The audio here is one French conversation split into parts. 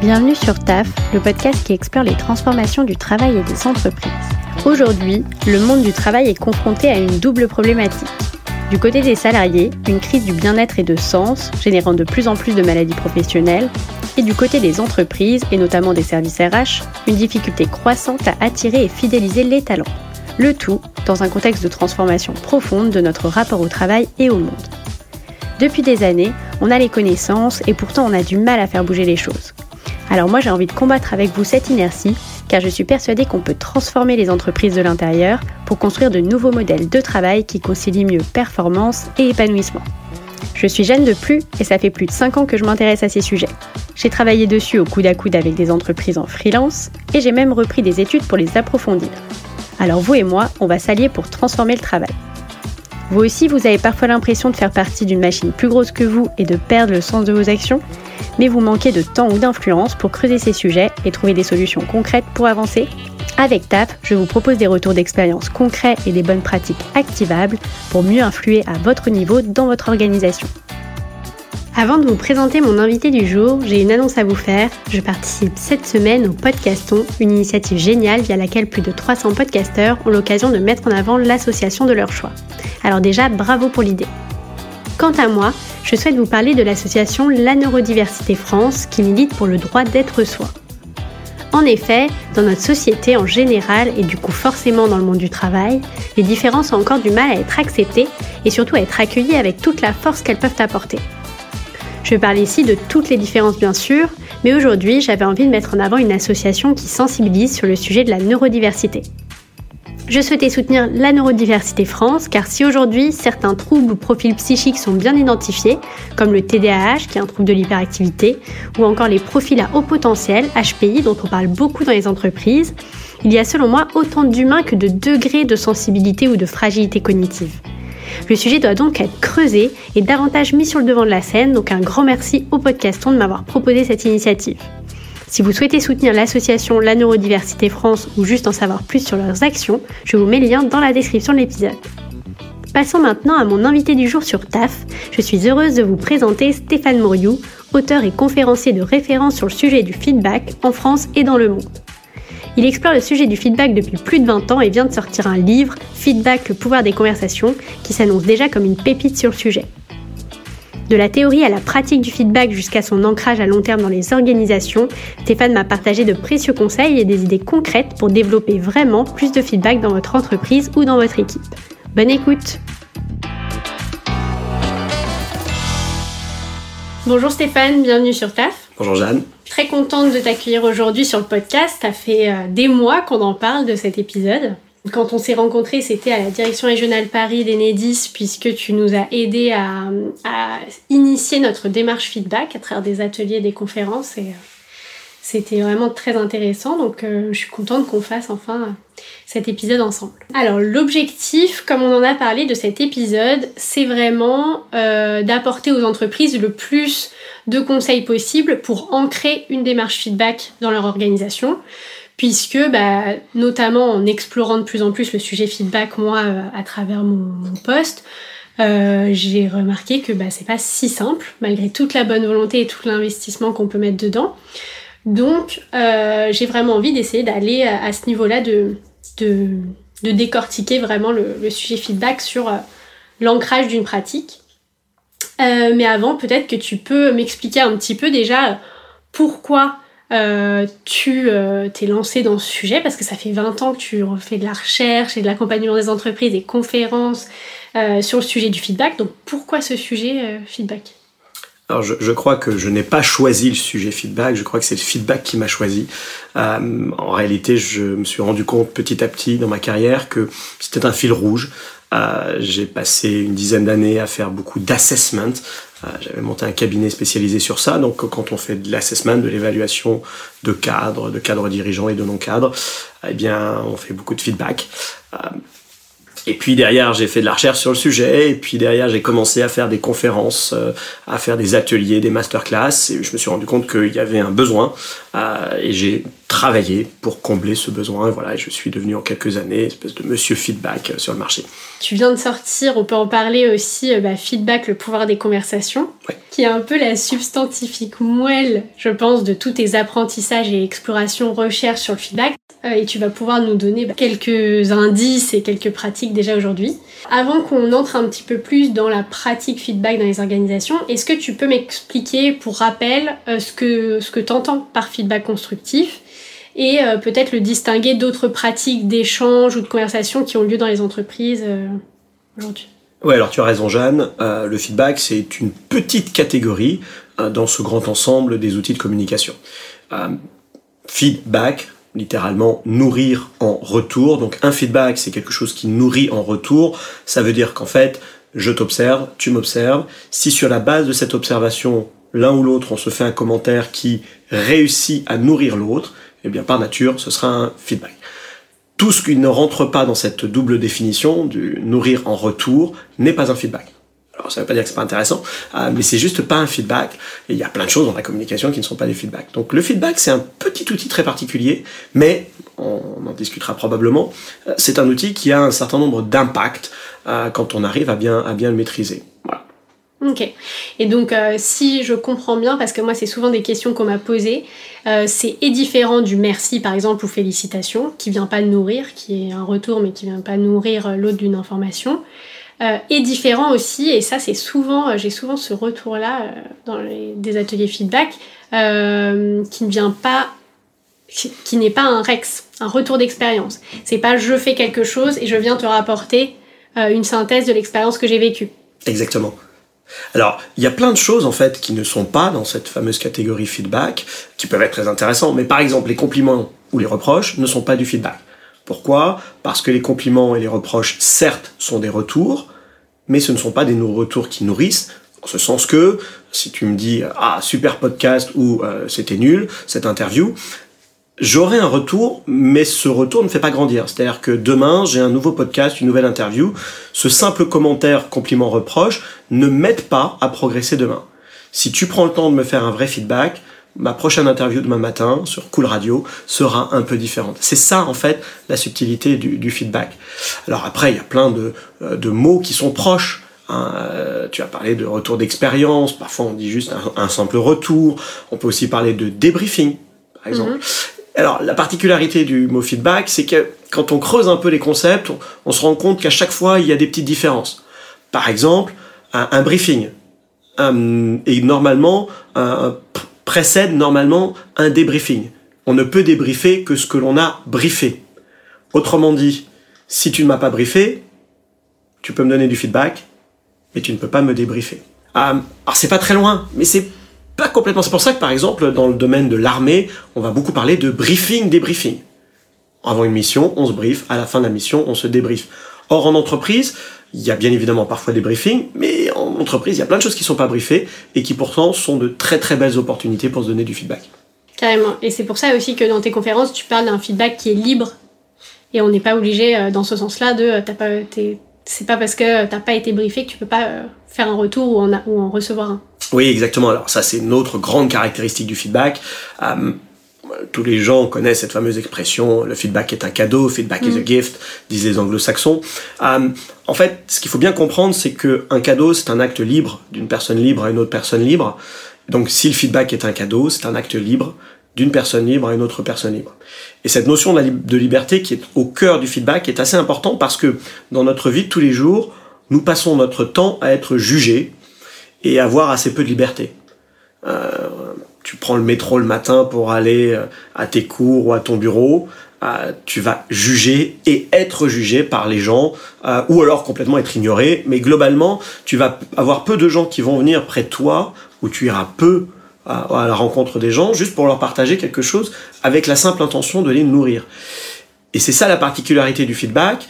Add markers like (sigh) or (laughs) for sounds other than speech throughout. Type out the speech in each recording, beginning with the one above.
Bienvenue sur TAF, le podcast qui explore les transformations du travail et des entreprises. Aujourd'hui, le monde du travail est confronté à une double problématique. Du côté des salariés, une crise du bien-être et de sens, générant de plus en plus de maladies professionnelles, et du côté des entreprises, et notamment des services RH, une difficulté croissante à attirer et fidéliser les talents. Le tout dans un contexte de transformation profonde de notre rapport au travail et au monde. Depuis des années, on a les connaissances et pourtant on a du mal à faire bouger les choses. Alors moi j'ai envie de combattre avec vous cette inertie, car je suis persuadée qu'on peut transformer les entreprises de l'intérieur pour construire de nouveaux modèles de travail qui concilient mieux performance et épanouissement. Je suis Jeanne de Plus et ça fait plus de 5 ans que je m'intéresse à ces sujets. J'ai travaillé dessus au coude à coude avec des entreprises en freelance et j'ai même repris des études pour les approfondir. Alors vous et moi, on va s'allier pour transformer le travail. Vous aussi, vous avez parfois l'impression de faire partie d'une machine plus grosse que vous et de perdre le sens de vos actions, mais vous manquez de temps ou d'influence pour creuser ces sujets et trouver des solutions concrètes pour avancer Avec TAP, je vous propose des retours d'expérience concrets et des bonnes pratiques activables pour mieux influer à votre niveau dans votre organisation. Avant de vous présenter mon invité du jour, j'ai une annonce à vous faire. Je participe cette semaine au Podcaston, une initiative géniale via laquelle plus de 300 podcasteurs ont l'occasion de mettre en avant l'association de leur choix. Alors déjà, bravo pour l'idée. Quant à moi, je souhaite vous parler de l'association La Neurodiversité France qui milite pour le droit d'être soi. En effet, dans notre société en général et du coup forcément dans le monde du travail, les différences ont encore du mal à être acceptées et surtout à être accueillies avec toute la force qu'elles peuvent apporter. Je parle ici de toutes les différences bien sûr, mais aujourd'hui j'avais envie de mettre en avant une association qui sensibilise sur le sujet de la neurodiversité. Je souhaitais soutenir la Neurodiversité France car si aujourd'hui certains troubles ou profils psychiques sont bien identifiés, comme le TDAH qui est un trouble de l'hyperactivité, ou encore les profils à haut potentiel, HPI dont on parle beaucoup dans les entreprises, il y a selon moi autant d'humains que de degrés de sensibilité ou de fragilité cognitive. Le sujet doit donc être creusé et davantage mis sur le devant de la scène, donc un grand merci au podcaston de m'avoir proposé cette initiative. Si vous souhaitez soutenir l'association La Neurodiversité France ou juste en savoir plus sur leurs actions, je vous mets le lien dans la description de l'épisode. Passons maintenant à mon invité du jour sur TAF. Je suis heureuse de vous présenter Stéphane Moriou, auteur et conférencier de référence sur le sujet du feedback en France et dans le monde. Il explore le sujet du feedback depuis plus de 20 ans et vient de sortir un livre, Feedback, le pouvoir des conversations, qui s'annonce déjà comme une pépite sur le sujet. De la théorie à la pratique du feedback jusqu'à son ancrage à long terme dans les organisations, Stéphane m'a partagé de précieux conseils et des idées concrètes pour développer vraiment plus de feedback dans votre entreprise ou dans votre équipe. Bonne écoute Bonjour Stéphane, bienvenue sur TAF. Bonjour Jeanne. Très contente de t'accueillir aujourd'hui sur le podcast. Ça fait euh, des mois qu'on en parle de cet épisode. Quand on s'est rencontrés, c'était à la direction régionale Paris d'Enedis, puisque tu nous as aidé à, initier notre démarche feedback à travers des ateliers, des conférences. Et euh, c'était vraiment très intéressant. Donc, euh, je suis contente qu'on fasse enfin cet épisode ensemble. Alors, l'objectif, comme on en a parlé de cet épisode, c'est vraiment d'apporter aux entreprises le plus de conseils possibles pour ancrer une démarche feedback dans leur organisation puisque bah, notamment en explorant de plus en plus le sujet feedback moi euh, à travers mon, poste euh, j'ai remarqué que bah, c'est pas si simple malgré toute la bonne volonté et tout l'investissement qu'on peut mettre dedans donc euh, j'ai vraiment envie d'essayer d'aller à, ce niveau là de, de, décortiquer vraiment le, sujet feedback sur l'ancrage d'une pratique. Euh, mais avant, peut-être que tu peux m'expliquer un petit peu déjà pourquoi euh, tu euh, t'es lancé dans ce sujet, parce que ça fait 20 ans que tu fais de la recherche et de l'accompagnement des entreprises, des conférences sur le sujet du feedback. Donc pourquoi ce sujet feedback? Alors je, je, crois que je n'ai pas choisi le sujet feedback, je crois que c'est le feedback qui m'a choisi. en réalité, je me suis rendu compte petit à petit dans ma carrière que c'était un fil rouge. Euh, j'ai passé une dizaine d'années à faire beaucoup d'assessment. Euh, J'avais monté un cabinet spécialisé sur ça. Donc, quand on fait de l'assessment, de l'évaluation de cadres, de cadres dirigeants et de non-cadres, eh bien, on fait beaucoup de feedback. Et puis derrière, j'ai fait de la recherche sur le sujet. Et puis derrière, j'ai commencé à faire des conférences, euh, à faire des ateliers, des masterclass. Et je me suis rendu compte qu'il y avait un besoin. Euh, et j'ai travaillé pour combler ce besoin. Et voilà, je suis devenu en quelques années espèce de monsieur feedback euh, sur le marché. Tu viens de sortir, on peut en parler aussi, bah, Feedback, le pouvoir des conversations, qui est un peu la substantifique moelle, je pense, de tous tes apprentissages et explorations, recherches sur le feedback. Euh, et tu vas pouvoir nous donner bah, quelques indices et quelques pratiques déjà aujourd'hui. Avant qu'on entre un petit peu plus dans la pratique feedback dans les organisations, est-ce que tu peux m'expliquer, pour rappel, euh, ce que, ce que tu entends par feedback? Constructif et euh, peut-être le distinguer d'autres pratiques d'échange ou de conversation qui ont lieu dans les entreprises aujourd'hui oui, alors tu as raison, Jeanne. le feedback, c'est une petite catégorie dans ce grand ensemble des outils de communication. feedback, littéralement nourrir en retour. Donc un feedback, c'est quelque chose qui nourrit en retour. Ça veut dire qu'en fait, je t'observe, tu m'observes. Si sur la base de cette observation, l'un ou l'autre, on se fait un commentaire qui réussit à nourrir l'autre, eh bien par nature, ce sera un feedback. Tout ce qui ne rentre pas dans cette double définition du nourrir en retour n'est pas un feedback. Alors ça veut pas dire que c'est pas intéressant, euh, mais c'est juste pas un feedback. Et il y a plein de choses dans la communication qui ne sont pas des feedbacks. Donc le feedback c'est un petit outil très particulier, mais on en discutera probablement. Euh, c'est un outil qui a un certain nombre d'impacts euh, quand on arrive à bien à bien le maîtriser. Voilà. Ok. Et donc, si je comprends bien, parce que moi, c'est souvent des questions qu'on m'a posées, c'est différent du merci, par exemple, ou félicitations, qui vient pas nourrir, qui est un retour, mais qui vient pas nourrir l'autre d'une information euh, est différent aussi, et ça c'est souvent, euh, j'ai souvent ce retour-là euh, dans les, des ateliers feedback, euh, qui ne vient pas, qui, n'est pas un rex, un retour d'expérience. C'est pas je fais quelque chose et je viens te rapporter une synthèse de l'expérience que j'ai vécue. Exactement. Alors, il y a plein de choses en fait qui ne sont pas dans cette fameuse catégorie feedback, qui peuvent être très intéressantes, mais par exemple les compliments ou les reproches ne sont pas du feedback. Pourquoi? Parce que les compliments et les reproches, certes, sont des retours, mais ce ne sont pas des retours qui nourrissent, en ce sens que, si tu me dis « Ah, super podcast » ou euh, C'était nul, cette interview », j'aurai un retour, mais ce retour ne fait pas grandir. C'est-à-dire que demain, j'ai un nouveau podcast, une nouvelle interview. Ce simple commentaire, compliment, reproche ne m'aide pas à progresser demain. Si tu prends le temps de me faire un vrai feedback, ma prochaine interview demain matin sur Cool Radio sera un peu différente. C'est ça en fait la subtilité du, feedback. Alors après, il y a plein de, euh, de mots qui sont proches. Hein. Euh, tu as parlé de retour d'expérience, parfois on dit juste un, simple retour. On peut aussi parler de débriefing, par exemple. Mhm. Alors la particularité du mot feedback, c'est que quand on creuse un peu les concepts, on, se rend compte qu'à chaque fois, il y a des petites différences. Par exemple, un, briefing. et normalement, précède normalement un débriefing. On ne peut débriefer que ce que l'on a briefé. Autrement dit, si tu ne m'as pas briefé, tu peux me donner du feedback, mais tu ne peux pas me débriefer. Euh, alors c'est pas très loin, mais c'est pas complètement. C'est pour ça que par exemple dans le domaine de l'armée, on va beaucoup parler de briefing, débriefing. Avant une mission, on se brief, à la fin de la mission, on se débrief. Or en entreprise, il y a bien évidemment parfois des briefings, mais en entreprise, il y a plein de choses qui ne sont pas briefées et qui pourtant sont de très très belles opportunités pour se donner du feedback. Carrément. Et c'est pour ça aussi que dans tes conférences, tu parles d'un feedback qui est libre. Et on n'est pas obligé, euh, dans ce sens-là, de. Euh, c'est pas parce que t'as pas été briefé que tu peux pas euh, faire un retour ou en recevoir un. Oui, exactement. Alors ça, c'est une autre grande caractéristique du feedback tous les gens connaissent cette fameuse expression le feedback est un cadeau, feedback is a mm. gift, disent les anglo-saxons. Euh, en fait, ce qu'il faut bien comprendre, c'est qu'un cadeau, c'est un acte libre d'une personne libre à une autre personne libre. Donc si le feedback est un cadeau, c'est un acte libre d'une personne libre à une autre personne libre. Et cette notion de, liberté qui est au cœur du feedback est assez importante parce que dans notre vie de tous les jours, nous passons notre temps à être jugés et avoir assez peu de liberté. Euh, tu prends le métro le matin pour aller euh, à tes cours ou à ton bureau, euh, tu vas juger et être jugé par les gens, ou alors complètement être ignoré, mais globalement, tu vas avoir peu de gens qui vont venir près de toi, ou tu iras peu à, la rencontre des gens, juste pour leur partager quelque chose, avec la simple intention de les nourrir. Et c'est ça la particularité du feedback,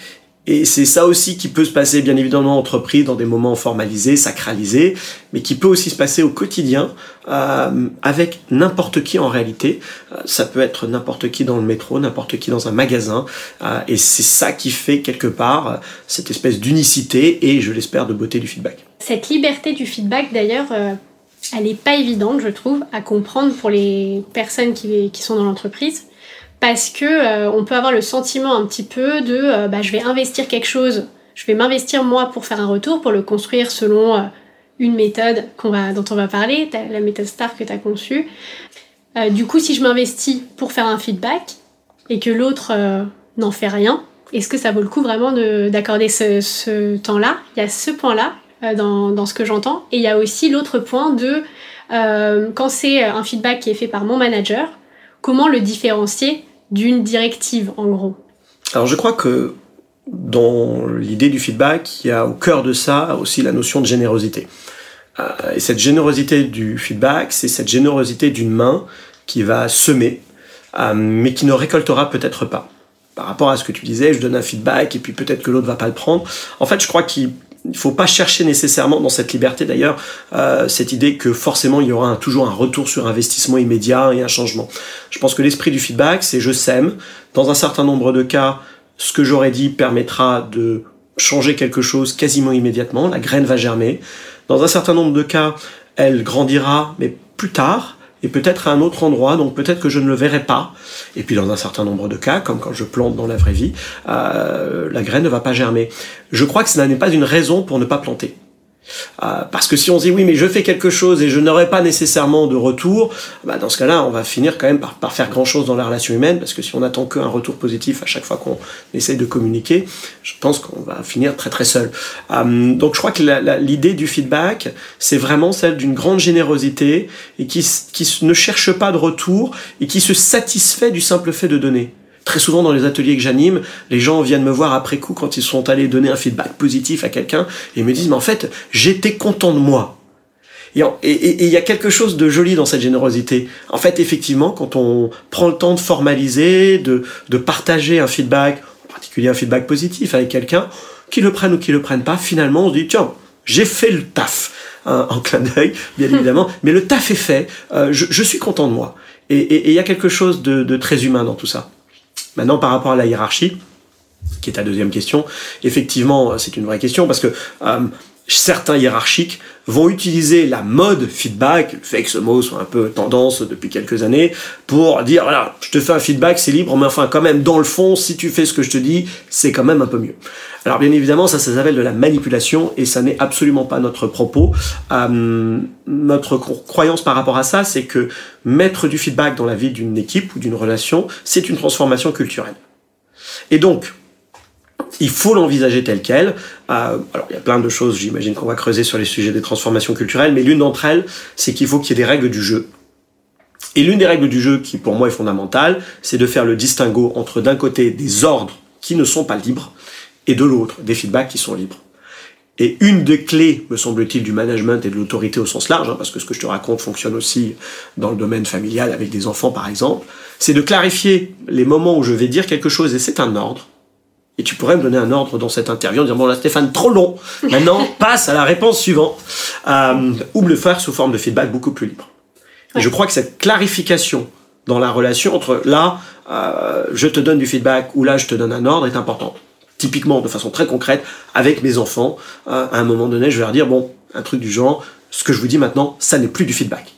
et c'est ça aussi qui peut se passer, bien évidemment, en entreprise, dans des moments formalisés, sacralisés, mais qui peut aussi se passer au quotidien, euh, avec n'importe qui en réalité. Euh, ça peut être n'importe qui dans le métro, n'importe qui dans un magasin, euh, et c'est ça qui fait quelque part cette espèce d'unicité et, je l'espère, de beauté du feedback. Cette liberté du feedback, d'ailleurs, elle n'est pas évidente, je trouve, à comprendre pour les personnes qui, qui sont dans l'entreprise parce que euh, on peut avoir le sentiment un petit peu de euh, bah, je vais investir quelque chose, je vais m'investir moi pour faire un retour, pour le construire selon euh, une méthode qu'on va, dont on va parler, la méthode STAR que tu as conçue. Euh, du coup, si je m'investis pour faire un feedback et que l'autre n'en fait rien, est-ce que ça vaut le coup vraiment d'accorder ce, temps-là? Il y a ce point-là dans, dans, ce que j'entends. Et il y a aussi l'autre point de quand c'est un feedback qui est fait par mon manager, comment le différencier d'une directive en gros Alors je crois que dans l'idée du feedback, il y a au cœur de ça aussi la notion de générosité. Euh, et cette générosité du feedback, c'est cette générosité d'une main qui va semer, euh, mais qui ne récoltera peut-être pas. Par rapport à ce que tu disais, je donne un feedback et puis peut-être que l'autre va pas le prendre. En fait, je crois qu'il ne faut pas chercher nécessairement dans cette liberté d'ailleurs euh, cette idée que forcément il y aura toujours un retour sur investissement immédiat et un changement. Je pense que l'esprit du feedback, c'est je sème. Dans un certain nombre de cas, ce que j'aurais dit permettra de changer quelque chose quasiment immédiatement, la graine va germer. Dans un certain nombre de cas, elle grandira, mais plus tard, et peut-être à un autre endroit, donc peut-être que je ne le verrai pas. Et puis dans un certain nombre de cas, comme quand je plante dans la vraie vie, euh, la graine ne va pas germer. Je crois que cela n'est pas une raison pour ne pas planter. Euh, parce que si on dit oui mais je fais quelque chose et je n'aurai pas nécessairement de retour, bah dans ce cas-là on va finir quand même par, par faire grand-chose dans la relation humaine parce que si on attend qu'un retour positif à chaque fois qu'on essaye de communiquer, je pense qu'on va finir très très seul. Euh, donc je crois que l'idée du feedback c'est vraiment celle d'une grande générosité et qui, qui ne cherche pas de retour et qui se satisfait du simple fait de donner. Très souvent dans les ateliers que j'anime, les gens viennent me voir après coup quand ils sont allés donner un feedback positif à quelqu'un et me disent mais en fait j'étais content de moi. Et il y a quelque chose de joli dans cette générosité. En fait, effectivement, quand on prend le temps de formaliser, de, de partager un feedback, en particulier un feedback positif avec quelqu'un, qu'il le prenne ou qu'il le prenne pas, finalement, on se dit, tiens, j'ai fait le taf. Hein, en clin d'œil, bien (laughs) évidemment, mais le taf est fait, euh, je, je, suis content de moi. Et il y a quelque chose de, de très humain dans tout ça. Maintenant, par rapport à la hiérarchie, qui est ta deuxième question, effectivement, c'est une vraie question parce que euh, certains hiérarchiques vont utiliser la mode feedback, le fait que ce mot soit un peu tendance depuis quelques années, pour dire voilà, je te fais un feedback, c'est libre, mais enfin quand même dans le fond, si tu fais ce que je te dis, c'est quand même un peu mieux. Alors bien évidemment, ça, ça s'appelle de la manipulation et ça n'est absolument pas notre propos. Euh, notre croyance par rapport à ça, c'est que mettre du feedback dans la vie d'une équipe ou d'une relation, c'est une transformation culturelle. Et donc, il faut l'envisager tel quel. Euh, alors, il y a plein de choses, j'imagine qu'on va creuser sur les sujets des transformations culturelles, mais l'une d'entre elles, c'est qu'il faut qu'il y ait des règles du jeu. Et l'une des règles du jeu qui, pour moi, est fondamentale, c'est de faire le distinguo entre, d'un côté, des ordres qui ne sont pas libres, et de l'autre, des feedbacks qui sont libres. Et une des clés, me semble-t-il, du management et de l'autorité au sens large, hein, parce que ce que je te raconte fonctionne aussi dans le domaine familial avec des enfants par exemple, c'est de clarifier les moments où je vais dire quelque chose et c'est un ordre, et tu pourrais me donner un ordre dans cette interview en disant, bon là Stéphane, trop long, maintenant (laughs) passe à la réponse suivante, euh, ou me le faire sous forme de feedback beaucoup plus libre. Et je crois que cette clarification dans la relation entre là, euh, je te donne du feedback ou là, je te donne un ordre est importante. Typiquement, de façon très concrète, avec mes enfants, euh, à un moment donné, je vais leur dire, bon, un truc du genre, ce que je vous dis maintenant, ça n'est plus du feedback.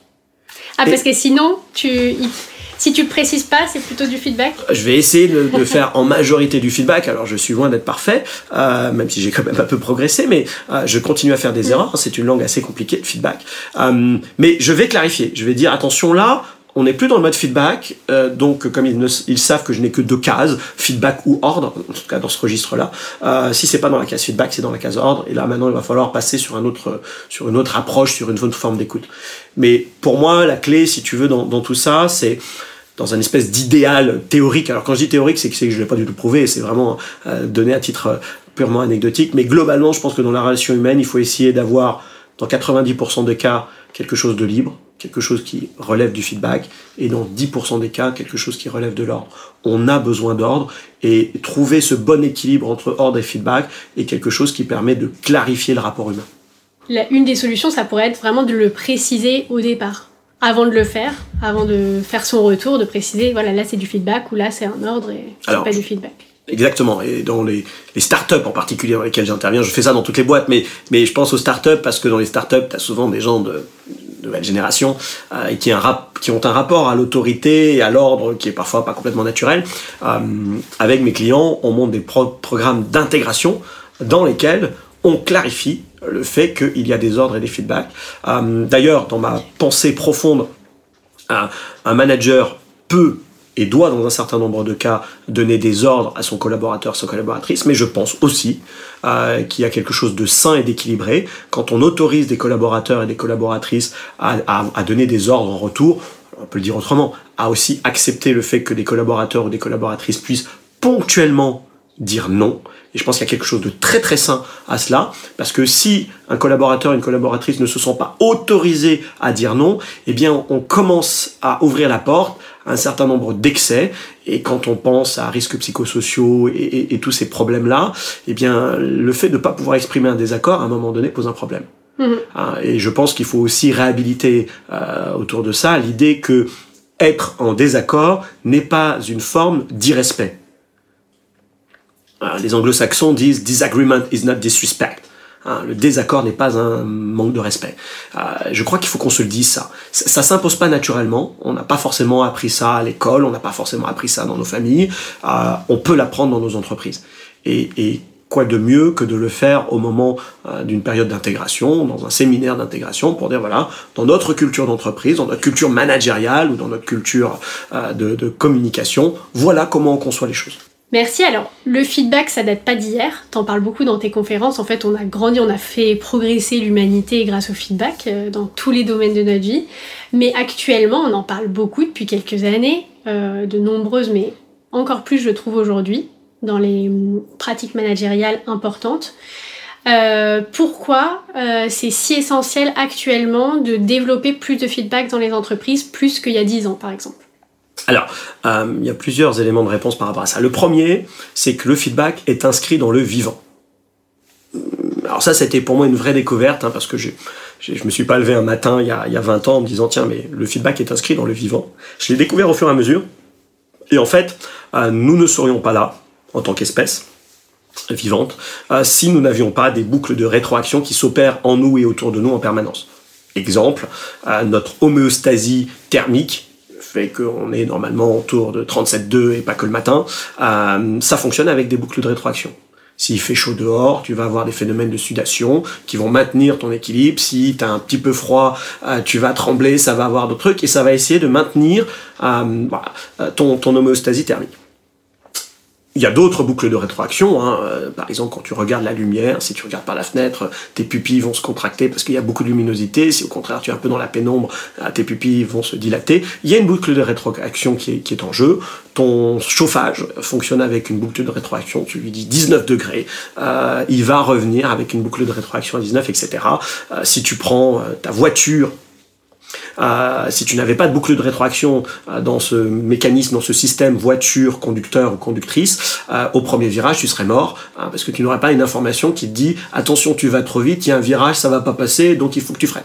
Ah, parce que sinon, tu, si tu précises pas, c'est plutôt du feedback Je vais essayer de, faire en majorité du feedback. Alors, je suis loin d'être parfait, euh, même si j'ai quand même un peu progressé, mais euh, je continue à faire des erreurs. C'est une langue assez compliquée, le feedback. Euh, mais je vais clarifier. Je vais dire, attention là, on n'est plus dans le mode feedback, euh, donc comme ils, ils, savent que je n'ai que deux cases, feedback ou ordre, en tout cas dans ce registre-là. Euh, si c'est pas dans la case feedback, c'est dans la case ordre. Et là maintenant, il va falloir passer sur un autre, sur une autre approche, sur une autre forme d'écoute. Mais pour moi, la clé, si tu veux, dans, dans tout ça, c'est dans un espèce d'idéal théorique. Alors quand je dis théorique, c'est que, je ne l'ai pas du tout prouvé, c'est vraiment euh, donné à titre euh, purement anecdotique. Mais globalement, je pense que dans la relation humaine, il faut essayer d'avoir, dans 90% des cas, quelque chose de libre, quelque chose qui relève du feedback, et dans 10% des cas, quelque chose qui relève de l'ordre. On a besoin d'ordre, et trouver ce bon équilibre entre ordre et feedback est quelque chose qui permet de clarifier le rapport humain. La, une des solutions, ça pourrait être vraiment de le préciser au départ avant de le faire, avant de faire son retour, de préciser, voilà, là c'est du feedback ou là c'est un ordre et c'est pas du feedback. Exactement. Et dans les, les startups en particulier dans lesquelles j'interviens, je fais ça dans toutes les boîtes, mais, mais je pense aux startups parce que dans les startups, tu as souvent des gens de, nouvelle génération euh, qui, un rap, qui ont un rapport à l'autorité et à l'ordre qui est parfois pas complètement naturel. Euh, avec mes clients, on monte des programmes d'intégration dans lesquels on clarifie le fait qu'il y a des ordres et des feedbacks. D'ailleurs, dans ma pensée profonde, un manager peut et doit, dans un certain nombre de cas, donner des ordres à son collaborateur, sa collaboratrice, mais je pense aussi euh, qu'il y a quelque chose de sain et d'équilibré quand on autorise des collaborateurs et des collaboratrices à, donner des ordres en retour, on peut le dire autrement, à aussi accepter le fait que des collaborateurs ou des collaboratrices puissent ponctuellement dire non. Et je pense qu'il y a quelque chose de très très sain à cela, parce que si un collaborateur, une collaboratrice ne se sent pas autorisé à dire non, eh bien on commence à ouvrir la porte à un certain nombre d'excès. Et quand on pense à risques psychosociaux et, tous ces problèmes-là, eh bien le fait de ne pas pouvoir exprimer un désaccord à un moment donné pose un problème. Mmh. Ah, et je pense qu'il faut aussi réhabiliter euh, autour de ça l'idée que être en désaccord n'est pas une forme d'irrespect. Euh, les anglo-saxons disent disagreement is not disrespect. Hein, le désaccord n'est pas un manque de respect. Euh, je crois qu'il faut qu'on se le dise ça. Ça, s'impose pas naturellement. On n'a pas forcément appris ça à l'école. On n'a pas forcément appris ça dans nos familles. Euh, on peut l'apprendre dans nos entreprises. Et, et, quoi de mieux que de le faire au moment d'une période d'intégration, dans un séminaire d'intégration, pour dire voilà, dans notre culture d'entreprise, dans notre culture managériale ou dans notre culture de communication, voilà comment on conçoit les choses. Merci. Alors, le feedback, ça date pas d'hier. T'en parles beaucoup dans tes conférences. En fait, on a grandi, on a fait progresser l'humanité grâce au feedback euh, dans tous les domaines de notre vie. Mais actuellement, on en parle beaucoup depuis quelques années, euh, de nombreuses, mais encore plus, je trouve aujourd'hui, dans les hum, pratiques managériales importantes. Euh, pourquoi c'est si essentiel actuellement de développer plus de feedback dans les entreprises, plus qu'il y a dix ans, par exemple? Alors, euh, il y a plusieurs éléments de réponse par rapport à ça. Le premier, c'est que le feedback est inscrit dans le vivant. Alors ça, c'était pour moi une vraie découverte, hein, parce que je je me suis pas levé un matin il y, a, il y a 20 ans en me disant, tiens, mais le feedback est inscrit dans le vivant. Je l'ai découvert au fur et à mesure. Et en fait, euh, nous ne serions pas là, en tant qu'espèce vivante, euh, si nous n'avions pas des boucles de rétroaction qui s'opèrent en nous et autour de nous en permanence. Exemple, notre homéostasie thermique fait qu'on est normalement autour de 37,2 et pas que le matin, euh, ça fonctionne avec des boucles de rétroaction. S'il fait chaud dehors, tu vas avoir des phénomènes de sudation qui vont maintenir ton équilibre. Si tu as un petit peu froid, euh, tu vas trembler, ça va avoir d'autres trucs et ça va essayer de maintenir euh, ton, ton homéostasie thermique. Il y a d'autres boucles de rétroaction. Hein. Euh, par exemple, quand tu regardes la lumière, si tu regardes par la fenêtre, tes pupilles vont se contracter parce qu'il y a beaucoup de luminosité. Si au contraire tu es un peu dans la pénombre, euh, tes pupilles vont se dilater. Il y a une boucle de rétroaction qui est, en jeu. Ton chauffage fonctionne avec une boucle de rétroaction. Tu lui dis 19 degrés, euh, il va revenir avec une boucle de rétroaction à 19, etc. Si tu prends ta voiture euh, si tu n'avais pas de boucle de rétroaction euh, dans ce mécanisme, dans ce système voiture, conducteur ou conductrice, euh, au premier virage, tu serais mort, hein, parce que tu n'aurais pas une information qui te dit attention, tu vas trop vite, il y a un virage, ça va pas passer, donc il faut que tu freines.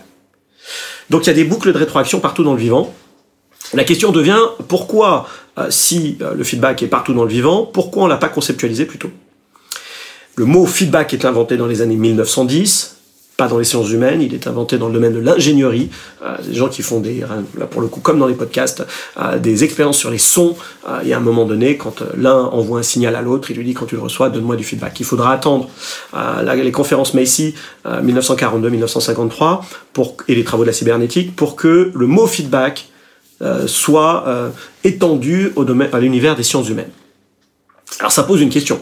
Donc il y a des boucles de rétroaction partout dans le vivant. La question devient pourquoi, si le feedback est partout dans le vivant, pourquoi on l'a pas conceptualisé plus tôt? Le mot feedback est inventé dans les années 1910 pas dans les sciences humaines, il est inventé dans le domaine de l'ingénierie. Euh, des gens qui font des, là pour le coup, comme dans les podcasts, euh, des expériences sur les sons. Euh, et à un moment donné, quand euh, l'un envoie un signal à l'autre, il lui dit quand tu le reçois, donne-moi du feedback. Il faudra attendre euh, les conférences Macy 1942-1953 pour et les travaux de la cybernétique pour que le mot feedback soit étendu au domaine, à l'univers des sciences humaines. Alors ça pose une question.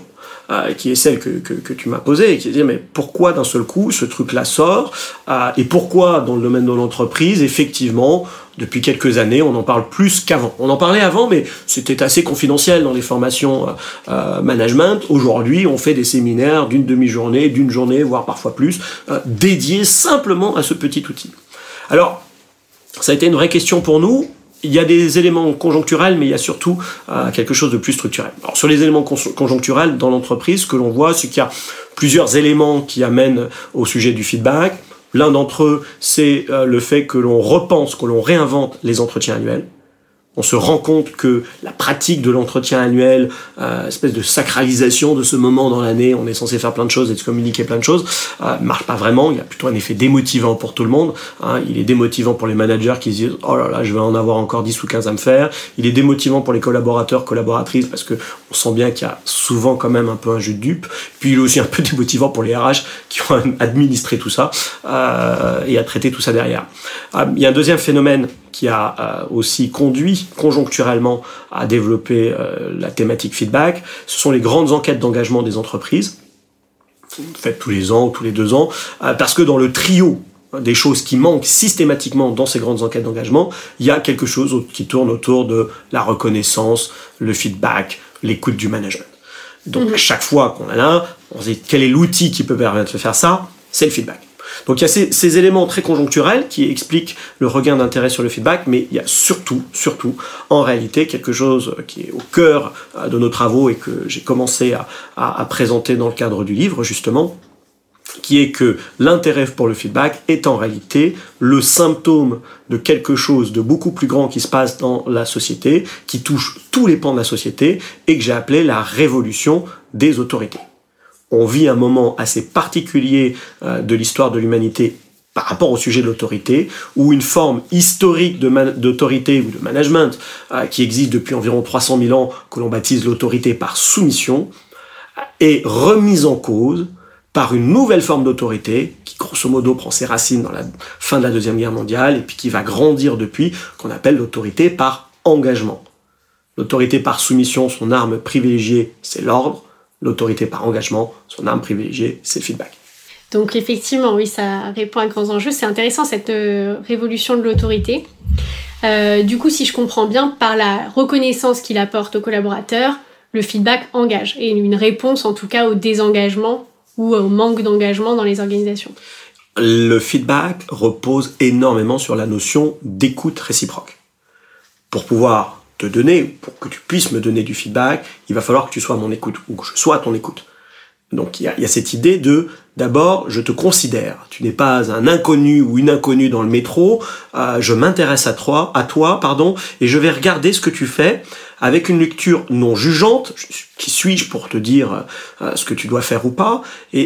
Euh, qui est celle que, que, tu m'as posée, qui est de dire mais pourquoi d'un seul coup ce truc-là sort euh, et pourquoi dans le domaine de l'entreprise effectivement depuis quelques années on en parle plus qu'avant. On en parlait avant mais c'était assez confidentiel dans les formations euh, management. Aujourd'hui on fait des séminaires d'une demi-journée, d'une journée voire parfois plus dédiés simplement à ce petit outil. Alors ça a été une vraie question pour nous il y a des éléments conjoncturels, mais il y a surtout euh, quelque chose de plus structurel. Alors, sur les éléments conjoncturels dans l'entreprise, ce que l'on voit, c'est qu'il y a plusieurs éléments qui amènent au sujet du feedback. L'un d'entre eux, c'est euh, le fait que l'on repense, que l'on réinvente les entretiens annuels. On se rend compte que la pratique de l'entretien annuel, euh, espèce de sacralisation de ce moment dans l'année, on est censé faire plein de choses et se communiquer plein de choses, euh, marche pas vraiment. Il y a plutôt un effet démotivant pour tout le monde. Hein. Il est démotivant pour les managers qui se disent oh là là, je vais en avoir encore 10 ou 15 à me faire. Il est démotivant pour les collaborateurs, collaboratrices parce que on sent bien qu'il y a souvent quand même un peu un jus de dupe. Puis il est aussi un peu (laughs) démotivant pour les RH qui ont administré tout ça euh, et à traiter tout ça derrière. Euh, il y a un deuxième phénomène qui a euh, aussi conduit conjoncturellement à développer la thématique feedback, ce sont les grandes enquêtes d'engagement des entreprises, faites tous les ans ou tous les deux ans, parce que dans le trio des choses qui manquent systématiquement dans ces grandes enquêtes d'engagement, il y a quelque chose qui tourne autour de la reconnaissance, le feedback, l'écoute du management. Donc mhm. à chaque fois qu'on a là, on se dit quel est l'outil qui peut permettre de faire ça? C'est le feedback. Donc il y a ces, éléments très conjoncturels qui expliquent le regain d'intérêt sur le feedback, mais il y a surtout, surtout, en réalité, quelque chose qui est au cœur euh, de nos travaux et que j'ai commencé à, présenter dans le cadre du livre, justement, qui est que l'intérêt pour le feedback est en réalité le symptôme de quelque chose de beaucoup plus grand qui se passe dans la société, qui touche tous les pans de la société, et que j'ai appelé la révolution des autorités. On vit un moment assez particulier euh, de l'histoire de l'humanité par rapport au sujet de l'autorité, où une forme historique d'autorité ou de management euh, qui existe depuis environ 300 000 ans, que l'on baptise l'autorité par soumission, est remise en cause par une nouvelle forme d'autorité qui grosso modo prend ses racines dans la fin de la Deuxième Guerre mondiale et puis qui va grandir depuis, qu'on appelle l'autorité par engagement. L'autorité par soumission, son arme privilégiée, c'est l'ordre l'autorité par engagement, son arme privilégiée, c'est le feedback. Donc effectivement, oui, ça répond à grands enjeux. C'est intéressant cette euh, révolution de l'autorité. Euh, du coup, si je comprends bien, par la reconnaissance qu'il apporte aux collaborateurs, le feedback engage et une réponse en tout cas au désengagement ou au manque d'engagement dans les organisations. Le feedback repose énormément sur la notion d'écoute réciproque. Pour pouvoir te donner, pour que tu puisses me donner du feedback, il va falloir que tu sois à mon écoute ou que je sois à ton écoute. Donc il y a, cette idée de d'abord je te considère, tu n'es pas un inconnu ou une inconnue dans le métro, euh, je m'intéresse à toi, à toi pardon, et je vais regarder ce que tu fais avec une lecture non jugeante, qui suis-je pour te dire euh, ce que tu dois faire ou pas,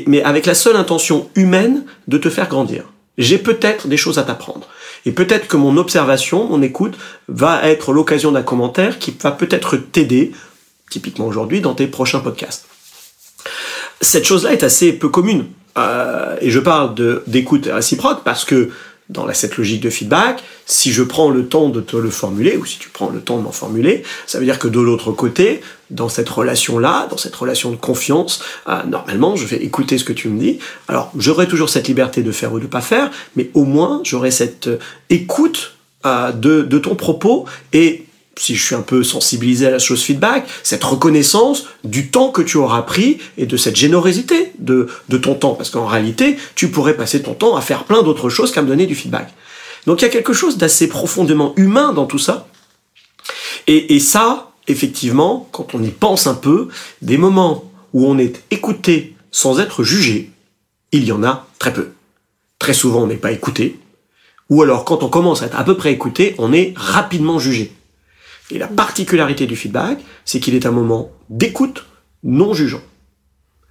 mais avec la seule intention humaine de te faire grandir. J'ai peut-être des choses à t'apprendre. Et peut-être que mon observation, mon écoute, va être l'occasion d'un commentaire qui va peut-être t'aider, typiquement aujourd'hui, dans tes prochains podcasts. Cette chose-là est assez peu commune. Euh, et je parle d'écoute réciproque parce que dans cette logique de feedback, si je prends le temps de te le formuler, ou si tu prends le temps de m'en formuler, ça veut dire que de l'autre côté, dans cette relation-là, dans cette relation de confiance, euh, normalement, je vais écouter ce que tu me dis. Alors, j'aurai toujours cette liberté de faire ou de pas faire, mais au moins, j'aurai cette euh, écoute de, de ton propos et si je suis un peu sensibilisé à la chose feedback, cette reconnaissance du temps que tu auras pris et de cette générosité de, ton temps. Parce qu'en réalité, tu pourrais passer ton temps à faire plein d'autres choses qu'à me donner du feedback. Donc il y a quelque chose d'assez profondément humain dans tout ça. Et, et ça, effectivement, quand on y pense un peu, des moments où on est écouté sans être jugé, il y en a très peu. Très souvent, on n'est pas écouté. Ou alors, quand on commence à être à peu près écouté, on est rapidement jugé. Et la particularité du feedback, c'est qu'il est un moment d'écoute non jugeant.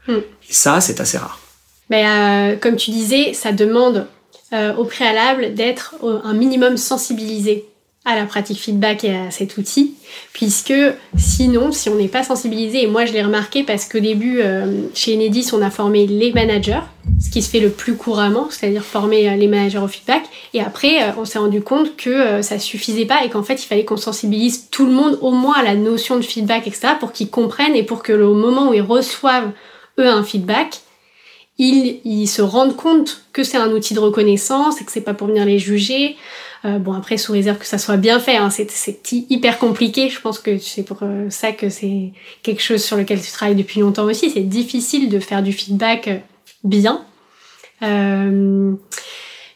Hmm. Et ça, c'est assez rare. Mais euh, comme tu disais, ça demande euh, au préalable d'être un minimum sensibilisé à la pratique feedback et à cet outil, puisque sinon, si on n'est pas sensibilisé, et moi je l'ai remarqué parce qu'au début, euh, chez Enedis, on a formé les managers, ce qui se fait le plus couramment, c'est-à-dire former euh, les managers au feedback, et après, euh, on s'est rendu compte que ça suffisait pas et qu'en fait, il fallait qu'on sensibilise tout le monde au moins à la notion de feedback, etc., pour qu'ils comprennent et pour que au moment où ils reçoivent, eux, un feedback, ils, se rendent compte que c'est un outil de reconnaissance et que c'est pas pour venir les juger, euh, bon, après, sous réserve que ça soit bien fait, hein, c'est hyper compliqué. Je pense que c'est pour euh, ça que c'est quelque chose sur lequel tu travailles depuis longtemps aussi. C'est difficile de faire du feedback euh, bien.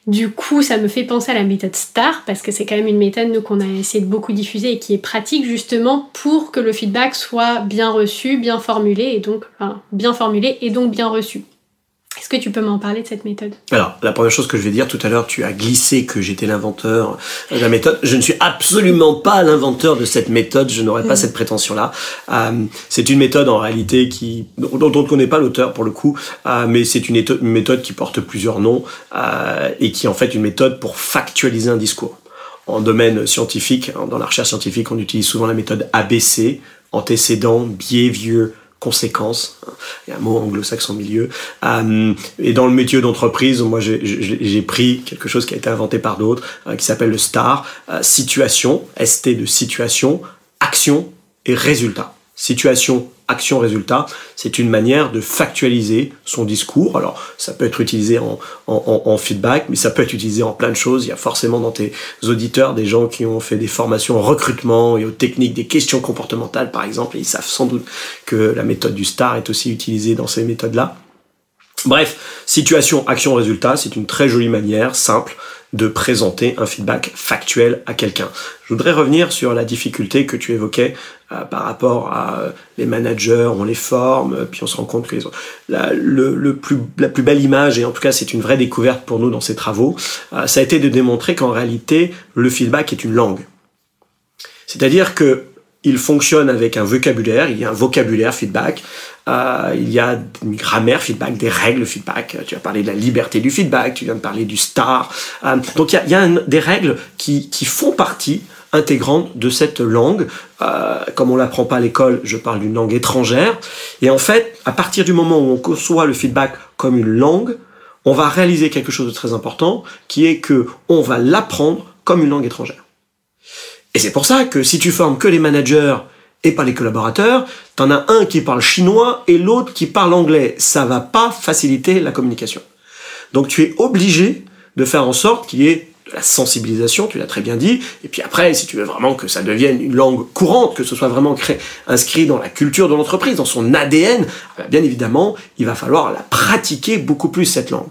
du coup, ça me fait penser à la méthode STAR, parce que c'est quand même une méthode qu'on a essayé de beaucoup diffuser et qui est pratique justement pour que le feedback soit bien reçu, bien formulé, et donc, enfin, bien formulé et donc bien reçu. Est-ce que tu peux m'en parler de cette méthode? Alors, la première chose que je vais dire tout à l'heure, tu as glissé que j'étais l'inventeur de la méthode. Je ne suis absolument pas l'inventeur de cette méthode, je n'aurais pas mm. cette prétention-là. Euh, c'est une méthode en réalité qui dont on ne connaît pas l'auteur pour le coup, euh, mais c'est une, méthode qui porte plusieurs noms euh, et qui est en fait une méthode pour factualiser un discours. En domaine scientifique, dans la recherche scientifique, on utilise souvent la méthode ABC, antécédent, biais, vieux, conséquences. Il y a un mot anglo-saxon milieu. Euh, et dans le métier d'entreprise, moi j'ai pris quelque chose qui a été inventé par d'autres, euh, qui s'appelle le STAR, euh, situation, ST de situation, action et résultat. Situation, action, résultat, c'est une manière de factualiser son discours. Alors, ça peut être utilisé en, en, feedback, mais ça peut être utilisé en plein de choses. Il y a forcément dans tes auditeurs des gens qui ont fait des formations en recrutement et aux techniques des questions comportementales, par exemple, et ils savent sans doute que la méthode du STAR est aussi utilisée dans ces méthodes-là. Bref, situation, action, résultat, c'est une très jolie manière, simple, de présenter un feedback factuel à quelqu'un. Je voudrais revenir sur la difficulté que tu évoquais euh, par rapport à euh, les managers, on les forme, euh, puis on se rend compte que les. La, plus, la plus belle image, et en tout cas c'est une vraie découverte pour nous dans ces travaux, ça a été de démontrer qu'en réalité le feedback est une langue. C'est-à-dire que il fonctionne avec un vocabulaire, il y a un vocabulaire feedback, euh, il y a une grammaire feedback, des règles feedback. Tu as parlé de la liberté du feedback, tu viens de parler du star. Euh, donc il y a, des règles qui, qui, font partie intégrante de cette langue. Euh, comme on l'apprend pas à l'école, je parle d'une langue étrangère. Et en fait, à partir du moment où on conçoit le feedback comme une langue, on va réaliser quelque chose de très important, qui est que on va l'apprendre comme une langue étrangère. Et c'est pour ça que si tu formes que les managers et pas les collaborateurs, t'en as un qui parle chinois et l'autre qui parle anglais. Ça va pas faciliter la communication. Donc tu es obligé de faire en sorte qu'il y ait de la sensibilisation, tu l'as très bien dit, et puis après, si tu veux vraiment que ça devienne une langue courante, que ce soit vraiment inscrit dans la culture de l'entreprise, dans son ADN, eh bien évidemment, il va falloir la pratiquer beaucoup plus, cette langue.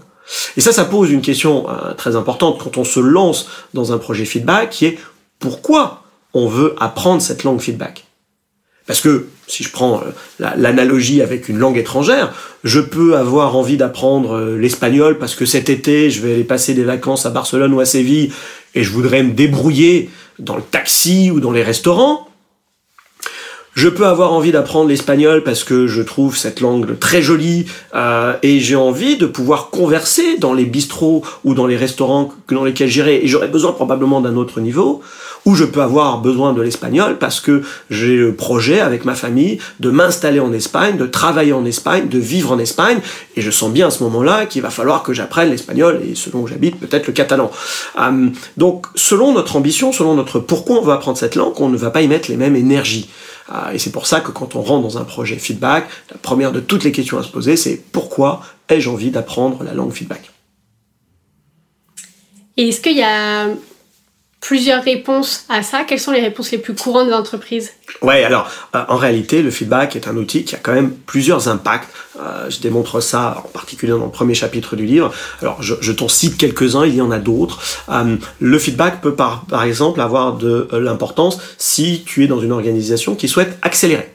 Et ça, ça pose une question euh, très importante quand on se lance dans un projet feedback, qui est pourquoi on veut apprendre cette langue feedback? Parce que, si je prends euh, l'analogie avec une langue étrangère, je peux avoir envie d'apprendre euh, l'espagnol parce que cet été, je vais aller passer des vacances à Barcelone ou à Séville et je voudrais me débrouiller dans le taxi ou dans les restaurants. Je peux avoir envie d'apprendre l'espagnol parce que je trouve cette langue très jolie euh, et j'ai envie de pouvoir converser dans les bistrots ou dans les restaurants dans lesquels j'irai et j'aurais besoin probablement d'un autre niveau. Ou je peux avoir besoin de l'espagnol parce que j'ai le projet avec ma famille de m'installer en Espagne, de travailler en Espagne, de vivre en Espagne et je sens bien à ce moment-là qu'il va falloir que j'apprenne l'espagnol et selon où j'habite peut-être le catalan. Euh, donc selon notre ambition, selon notre pourquoi on veut apprendre cette langue, on ne va pas y mettre les mêmes énergies. Ah, et c'est pour ça que quand on rentre dans un projet feedback, la première de toutes les questions à se poser, c'est pourquoi ai-je envie d'apprendre la langue feedback? Et est-ce qu'il y a plusieurs réponses à ça. Quelles sont les réponses les plus courantes de l'entreprise? Ouais, alors euh, en réalité, le feedback est un outil qui a quand même plusieurs impacts. Euh, je démontre ça en particulier dans le premier chapitre du livre. Alors je, je t'en cite quelques-uns, il y en a d'autres. Euh, le feedback peut par, par exemple avoir de l'importance si tu es dans une organisation qui souhaite accélérer.